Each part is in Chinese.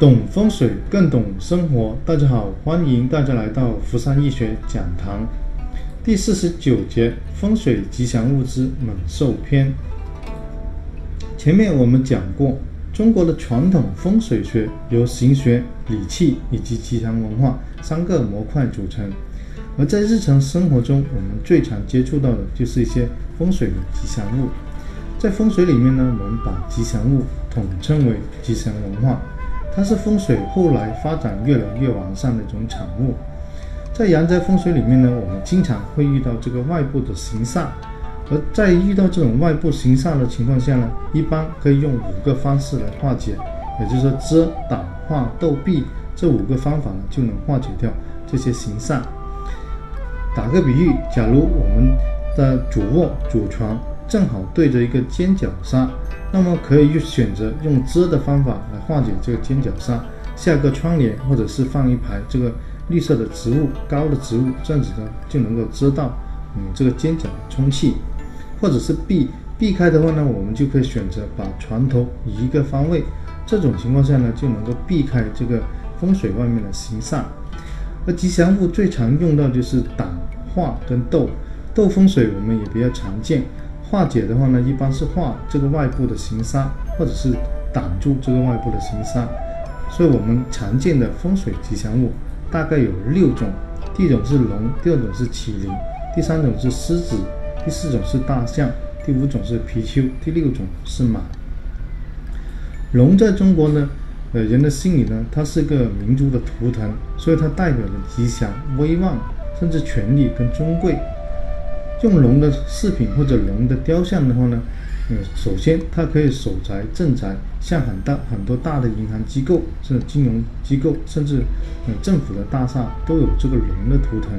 懂风水更懂生活，大家好，欢迎大家来到福山易学讲堂第四十九节风水吉祥物之猛兽篇。前面我们讲过，中国的传统风水学由形学、理气以及吉祥文化三个模块组成，而在日常生活中，我们最常接触到的就是一些风水的吉祥物。在风水里面呢，我们把吉祥物统称为吉祥文化。它是风水后来发展越来越完善的一种产物。在阳宅风水里面呢，我们经常会遇到这个外部的形煞，而在遇到这种外部形煞的情况下呢，一般可以用五个方式来化解，也就是说遮、挡、化、斗、避这五个方法呢，就能化解掉这些形煞。打个比喻，假如我们的主卧、主床正好对着一个尖角煞。那么可以选择用遮的方法来化解这个尖角煞，下个窗帘或者是放一排这个绿色的植物、高的植物，这样子呢就能够遮到嗯这个尖角的冲气，或者是避避开的话呢，我们就可以选择把床头移一个方位，这种情况下呢就能够避开这个风水外面的形煞。而吉祥物最常用到就是挡、化跟斗，斗风水我们也比较常见。化解的话呢，一般是化这个外部的形煞，或者是挡住这个外部的形煞。所以，我们常见的风水吉祥物大概有六种：第一种是龙，第二种是麒麟，第三种是狮子，第四种是大象，第五种是貔貅，第六种是马。龙在中国呢，呃，人的心里呢，它是个民族的图腾，所以它代表着吉祥、威望，甚至权力跟尊贵。用龙的饰品或者龙的雕像的话呢，呃，首先它可以守财镇宅，像很大很多大的银行机构、这金融机构，甚至呃政府的大厦都有这个龙的图腾。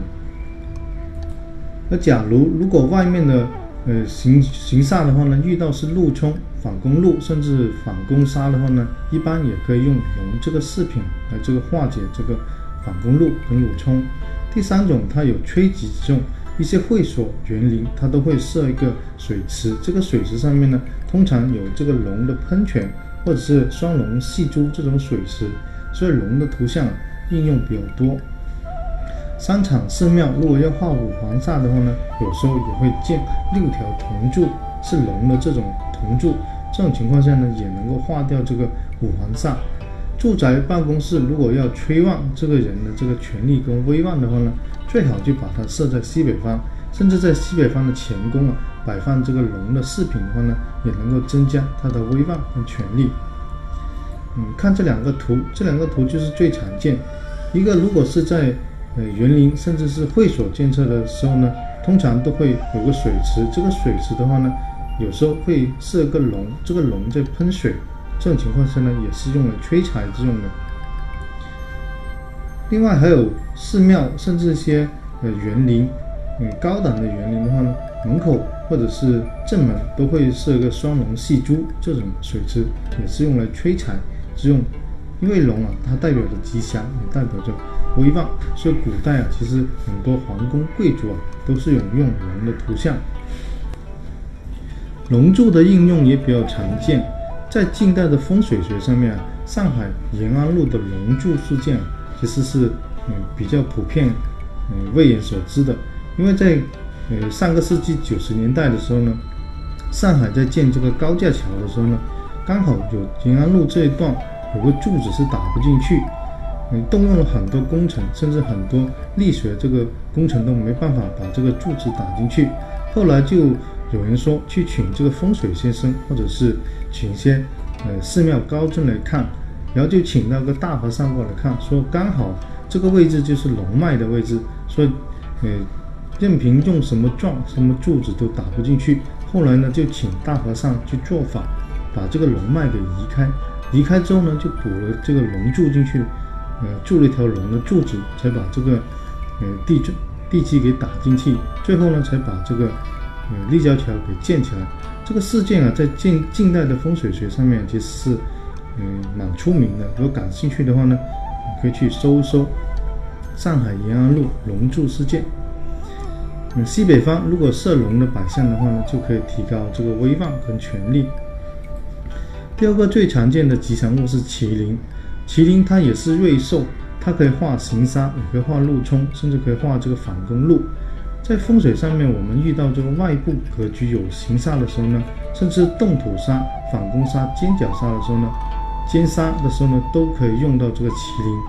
而假如如果外面的呃行行煞的话呢，遇到是禄冲、反攻禄，甚至反攻杀的话呢，一般也可以用龙这个饰品来这个化解这个反攻禄跟禄冲。第三种，它有催吉之用。一些会所园林，它都会设一个水池，这个水池上面呢，通常有这个龙的喷泉，或者是双龙戏珠这种水池，所以龙的图像应用比较多。商场、寺庙如果要画五黄煞的话呢，有时候也会建六条铜柱，是龙的这种铜柱，这种情况下呢，也能够化掉这个五黄煞。住宅办公室如果要催旺这个人的这个权力跟威望的话呢，最好就把它设在西北方，甚至在西北方的前宫啊摆放这个龙的饰品的话呢，也能够增加他的威望跟权力。嗯，看这两个图，这两个图就是最常见。一个如果是在呃园林甚至是会所建设的时候呢，通常都会有个水池，这个水池的话呢，有时候会设个龙，这个龙在喷水。这种情况下呢，也是用来催财之用的。另外还有寺庙，甚至一些呃园林，嗯，高档的园林的话呢，门口或者是正门都会设个双龙戏珠这种水池，也是用来催财之用。因为龙啊，它代表着吉祥，也代表着威望，所以古代啊，其实很多皇宫贵族啊，都是有用龙的图像。龙柱的应用也比较常见。在近代的风水学上面，上海延安路的龙柱事件，其实是嗯比较普遍，嗯为人所知的。因为在呃上个世纪九十年代的时候呢，上海在建这个高架桥的时候呢，刚好有延安路这一段有个柱子是打不进去，嗯动用了很多工程，甚至很多力学这个工程都没办法把这个柱子打进去，后来就。有人说去请这个风水先生，或者是请些呃寺庙高僧来看，然后就请那个大和尚过来看，说刚好这个位置就是龙脉的位置，所以呃任凭用什么撞什么柱子都打不进去。后来呢就请大和尚去做法，把这个龙脉给移开，移开之后呢就补了这个龙柱进去，呃铸了一条龙的柱子，才把这个呃地基地基给打进去，最后呢才把这个。呃立交桥给建起来，这个事件啊，在近近代的风水学上面其实是嗯蛮出名的。如果感兴趣的话呢，可以去搜一搜上海延安路龙柱事件。嗯，西北方如果设龙的摆像的话呢，就可以提高这个威望跟权力。第二个最常见的吉祥物是麒麟，麒麟它也是瑞兽，它可以化形沙，也可以化禄冲，甚至可以化这个反攻路。在风水上面，我们遇到这个外部格局有形煞的时候呢，甚至动土煞、反攻煞、尖角煞的时候呢，尖杀的时候呢，都可以用到这个麒麟。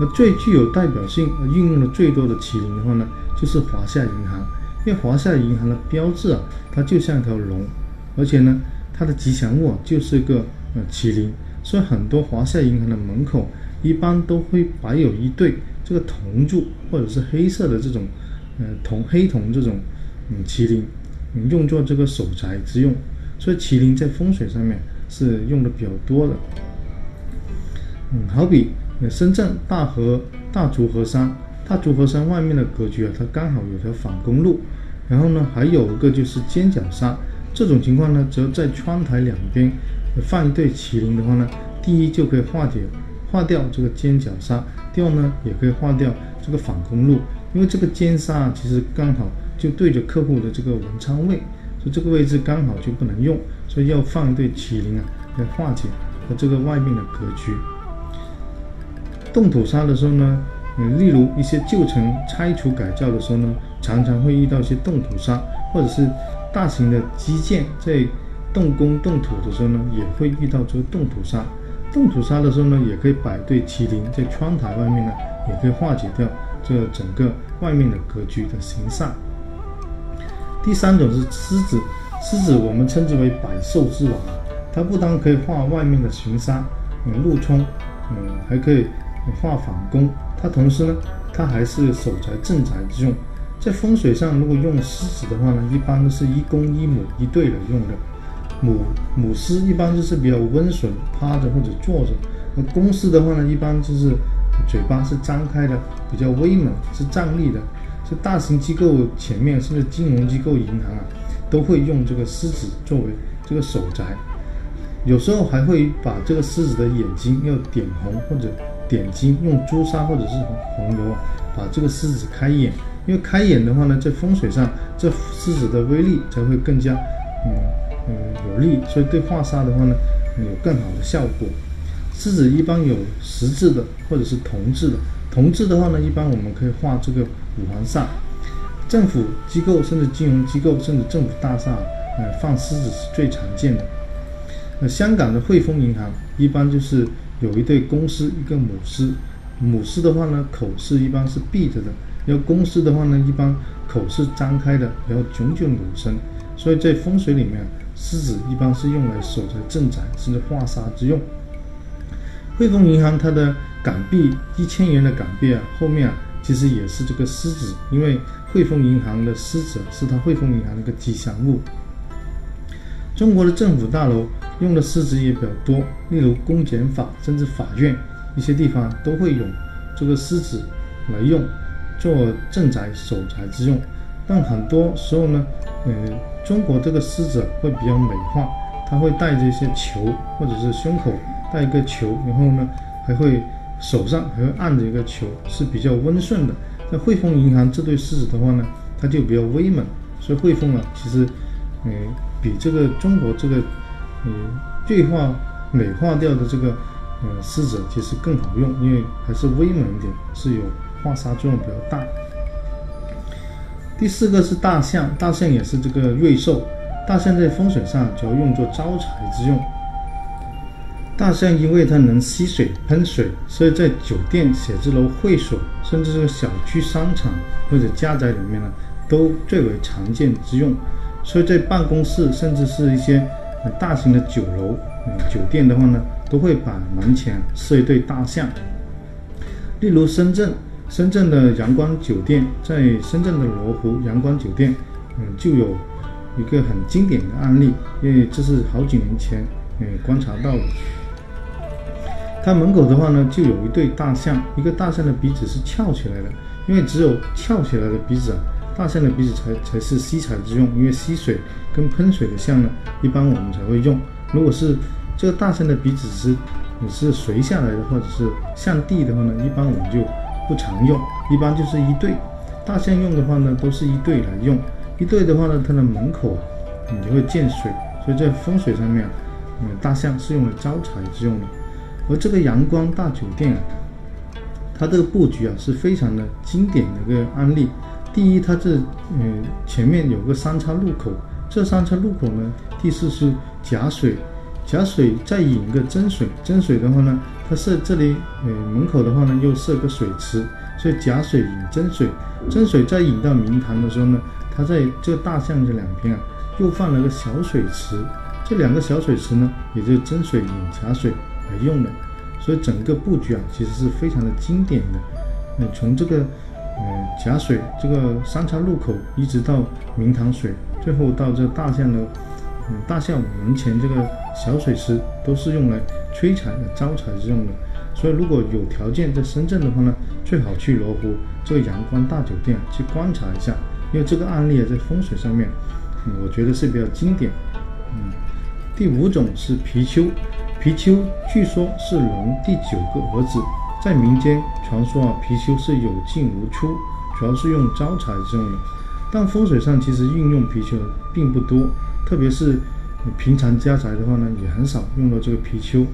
而最具有代表性、运用的最多的麒麟的话呢，就是华夏银行。因为华夏银行的标志啊，它就像一条龙，而且呢，它的吉祥物啊就是个呃麒麟，所以很多华夏银行的门口一般都会摆有一对这个铜柱或者是黑色的这种。呃，铜黑铜这种，嗯，麒麟，用作这个守宅之用，所以麒麟在风水上面是用的比较多的。嗯，好比深圳大河大竹河山，大竹河山外面的格局啊，它刚好有条反公路，然后呢，还有一个就是尖角杀，这种情况呢，只要在窗台两边放一对麒麟的话呢，第一就可以化解化掉这个尖角杀，第二呢，也可以化掉这个反公路。因为这个尖沙其实刚好就对着客户的这个文昌位，所以这个位置刚好就不能用，所以要放一对麒麟啊来化解和这个外面的格局。动土沙的时候呢，嗯，例如一些旧城拆除改造的时候呢，常常会遇到一些动土沙，或者是大型的基建在动工动土的时候呢，也会遇到这个动土沙。动土沙的时候呢，也可以摆对麒麟在窗台外面呢，也可以化解掉。这整个外面的格局的形煞。第三种是狮子，狮子我们称之为百兽之王，它不单可以化外面的形煞，嗯，路冲，嗯，还可以化反攻。它同时呢，它还是守宅镇宅之用。在风水上，如果用狮子的话呢，一般都是一公一母一对来用的。母母狮一般就是比较温顺，趴着或者坐着；那公狮的话呢，一般就是。嘴巴是张开的，比较威猛，是站立的。是大型机构前面，甚至金融机构、银行啊，都会用这个狮子作为这个守宅。有时候还会把这个狮子的眼睛要点红或者点睛，用朱砂或者是红油啊，把这个狮子开眼。因为开眼的话呢，在风水上，这狮子的威力才会更加嗯嗯有力，所以对化煞的话呢，有更好的效果。狮子一般有石质的或者是铜字的，铜字的话呢，一般我们可以画这个五环煞。政府机构甚至金融机构甚至政府大厦，呃，放狮子是最常见的。那香港的汇丰银行一般就是有一对公狮，一个母狮。母狮的话呢，口是一般是闭着的；要公狮的话呢，一般口是张开的，然后炯炯有神。所以在风水里面，狮子一般是用来守着镇宅甚至化煞之用。汇丰银行它的港币一千元的港币啊，后面啊其实也是这个狮子，因为汇丰银行的狮子是它汇丰银行的一个吉祥物。中国的政府大楼用的狮子也比较多，例如公检法甚至法院一些地方都会用这个狮子来用做镇宅守宅之用。但很多时候呢，呃，中国这个狮子会比较美化，它会带着一些球或者是胸口。带一个球，然后呢，还会手上还会按着一个球，是比较温顺的。那汇丰银行这对狮子的话呢，它就比较威猛，所以汇丰啊，其实，嗯，比这个中国这个，嗯，锐化美化掉的这个，嗯，狮子其实更好用，因为还是威猛一点，是有化杀作用比较大。第四个是大象，大象也是这个瑞兽，大象在风水上主要用作招财之用。大象因为它能吸水喷水，所以在酒店、写字楼、会所，甚至是小区、商场或者家宅里面呢，都最为常见之用。所以在办公室，甚至是一些大型的酒楼、嗯酒店的话呢，都会把门前设一对大象。例如深圳，深圳的阳光酒店，在深圳的罗湖阳光酒店，嗯，就有一个很经典的案例，因为这是好几年前嗯观察到的。它门口的话呢，就有一对大象，一个大象的鼻子是翘起来的，因为只有翘起来的鼻子啊，大象的鼻子才才是吸财之用，因为吸水跟喷水的象呢，一般我们才会用。如果是这个大象的鼻子是你是垂下来的，或者是向地的话呢，一般我们就不常用，一般就是一对。大象用的话呢，都是一对来用，一对的话呢，它的门口啊，你就会见水，所以在风水上面，嗯，大象是用来招财之用的。而这个阳光大酒店啊，它这个布局啊是非常的经典的一个案例。第一，它这嗯前面有个三叉路口，这三叉路口呢，第四是假水，假水再引个真水，真水的话呢，它设这里呃门口的话呢又设个水池，所以假水引真水，真水再引到明堂的时候呢，它在这大象这两边啊又放了个小水池，这两个小水池呢，也就是真水引假水来用的，所以整个布局啊其实是非常的经典的，呃从这个。呃，假水这个三岔路口一直到明堂水，最后到这大象的嗯大象门前这个小水池，都是用来催财的招财之用的。所以如果有条件在深圳的话呢，最好去罗湖这个阳光大酒店去观察一下，因为这个案例啊在风水上面，嗯，我觉得是比较经典。嗯，第五种是貔貅，貔貅据说是龙第九个儿子。在民间传说啊，貔貅是有进无出，主要是用招财之用的。但风水上其实运用貔貅并不多，特别是平常家宅的话呢，也很少用到这个貔貅。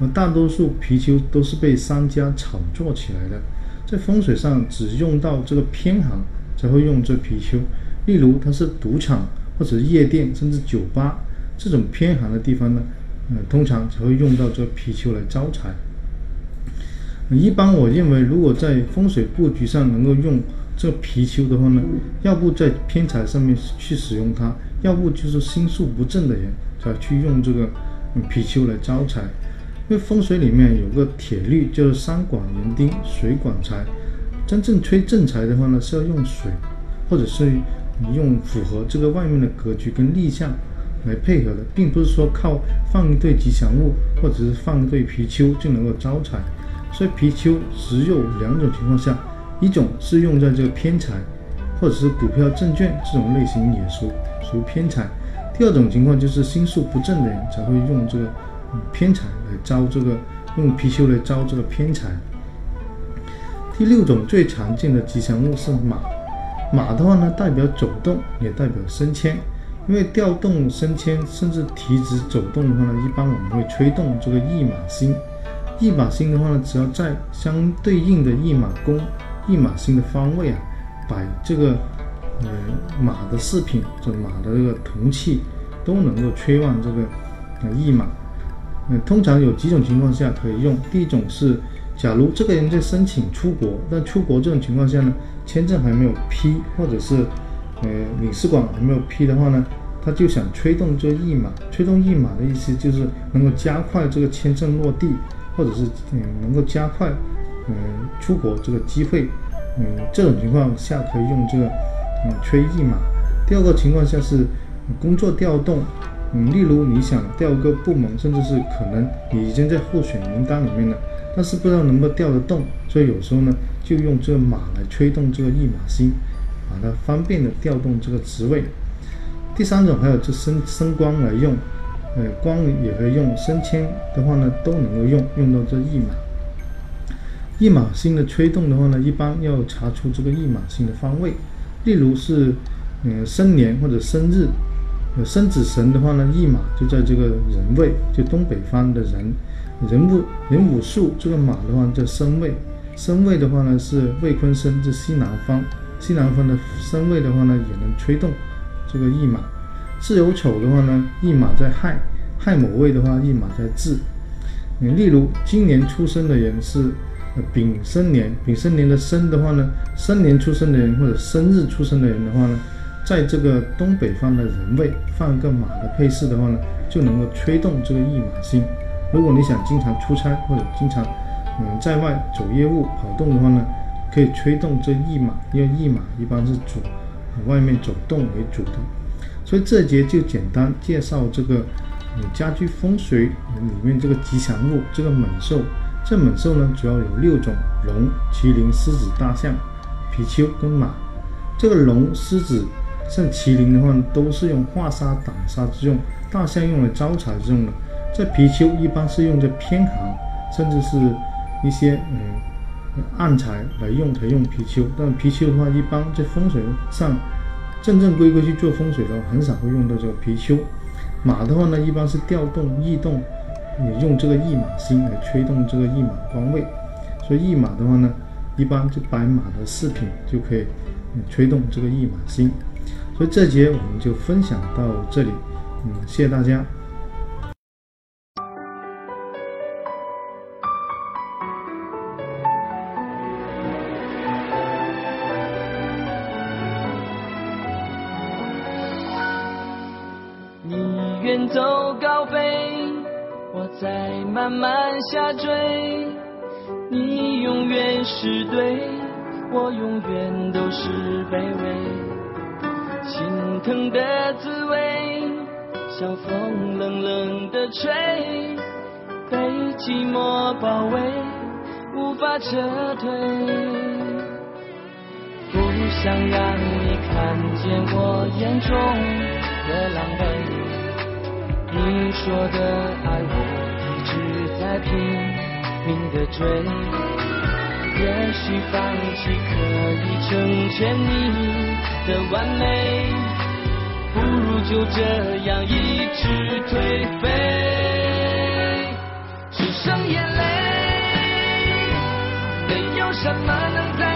而大多数貔貅都是被商家炒作起来的，在风水上只用到这个偏行才会用这貔貅。例如它是赌场或者夜店甚至酒吧这种偏行的地方呢，呃，通常才会用到这貔貅来招财。一般我认为，如果在风水布局上能够用这貔貅的话呢，要不在偏财上面去使用它，要不就是心术不正的人才去用这个貔貅来招财。因为风水里面有个铁律，就是山管人丁，水管财。真正催正财的话呢，是要用水，或者是用符合这个外面的格局跟立项来配合的，并不是说靠放一对吉祥物或者是放一对貔貅就能够招财。所以貔貅只有两种情况下，一种是用在这个偏财，或者是股票、证券这种类型也属属于偏财；第二种情况就是心术不正的人才会用这个偏财来招这个用貔貅来招这个偏财。第六种最常见的吉祥物是马，马的话呢代表走动，也代表升迁，因为调动、升迁甚至提职走动的话呢，一般我们会催动这个驿马星。驿马星的话呢，只要在相对应的驿马宫、驿马星的方位啊，摆这个呃马的饰品，这马的这个铜器，都能够催旺这个呃驿马。呃，通常有几种情况下可以用。第一种是，假如这个人在申请出国，但出国这种情况下呢，签证还没有批，或者是呃领事馆还没有批的话呢，他就想催动这个驿马。催动一码的意思就是能够加快这个签证落地。或者是嗯能够加快嗯出国这个机会，嗯这种情况下可以用这个嗯催一码。第二个情况下是工作调动，嗯例如你想调个部门，甚至是可能你已经在候选名单里面了，但是不知道能不能调得动，所以有时候呢就用这个码来催动这个一码星，把它方便的调动这个职位。第三种还有就升升光来用。呃，光也可以用，升迁的话呢，都能够用，用到这驿马。驿马星的催动的话呢，一般要查出这个驿马星的方位。例如是，嗯，生年或者生日，呃生子神的话呢，驿马就在这个人位，就东北方的人，人物人武术这个马的话叫生位，生位的话呢是未坤生，这西南方，西南方的生位的话呢，也能催动这个驿马。巳酉丑的话呢，驿马在亥；亥卯未的话，驿马在巳。你例如今年出生的人是丙申年，丙申年的申的话呢，申年出生的人或者生日出生的人的话呢，在这个东北方的人位放一个马的配饰的话呢，就能够催动这个驿马星。如果你想经常出差或者经常嗯在外走业务跑动的话呢，可以催动这驿马，因为驿马一般是主外面走动为主的。所以这节就简单介绍这个，嗯，家居风水里面这个吉祥物，这个猛兽。这猛兽呢，主要有六种：龙、麒麟、狮子、大象、貔貅跟马。这个龙、狮子、像麒麟的话，都是用化煞挡煞之用；大象用来招财之用的。这貔貅一般是用在偏行，甚至是一些嗯暗财来用才用貔貅。但貔貅的话，一般在风水上。正正规规去做风水的话，很少会用到这个貔貅。马的话呢，一般是调动、异动，也用这个驿马星来催动这个驿马官位。所以驿马的话呢，一般就白马的饰品就可以嗯催动这个驿马星。所以这节我们就分享到这里，嗯，谢谢大家。远走高飞，我在慢慢下坠。你永远是对，我永远都是卑微。心疼的滋味，像风冷冷的吹，被寂寞包围，无法撤退。不想让你看见我眼中的狼狈。你说的爱我一直在拼命的追。也许放弃可以成全你的完美，不如就这样一直颓废，只剩眼泪，没有什么能再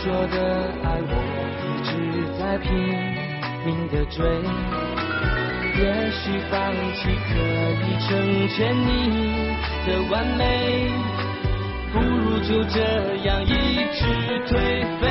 说的爱我一直在拼命的追，也许放弃可以成全你的完美，不如就这样一直颓废，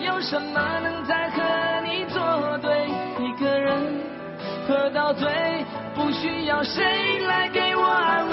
有什么能再和你作对？一个人喝到醉，不需要谁来给我安慰。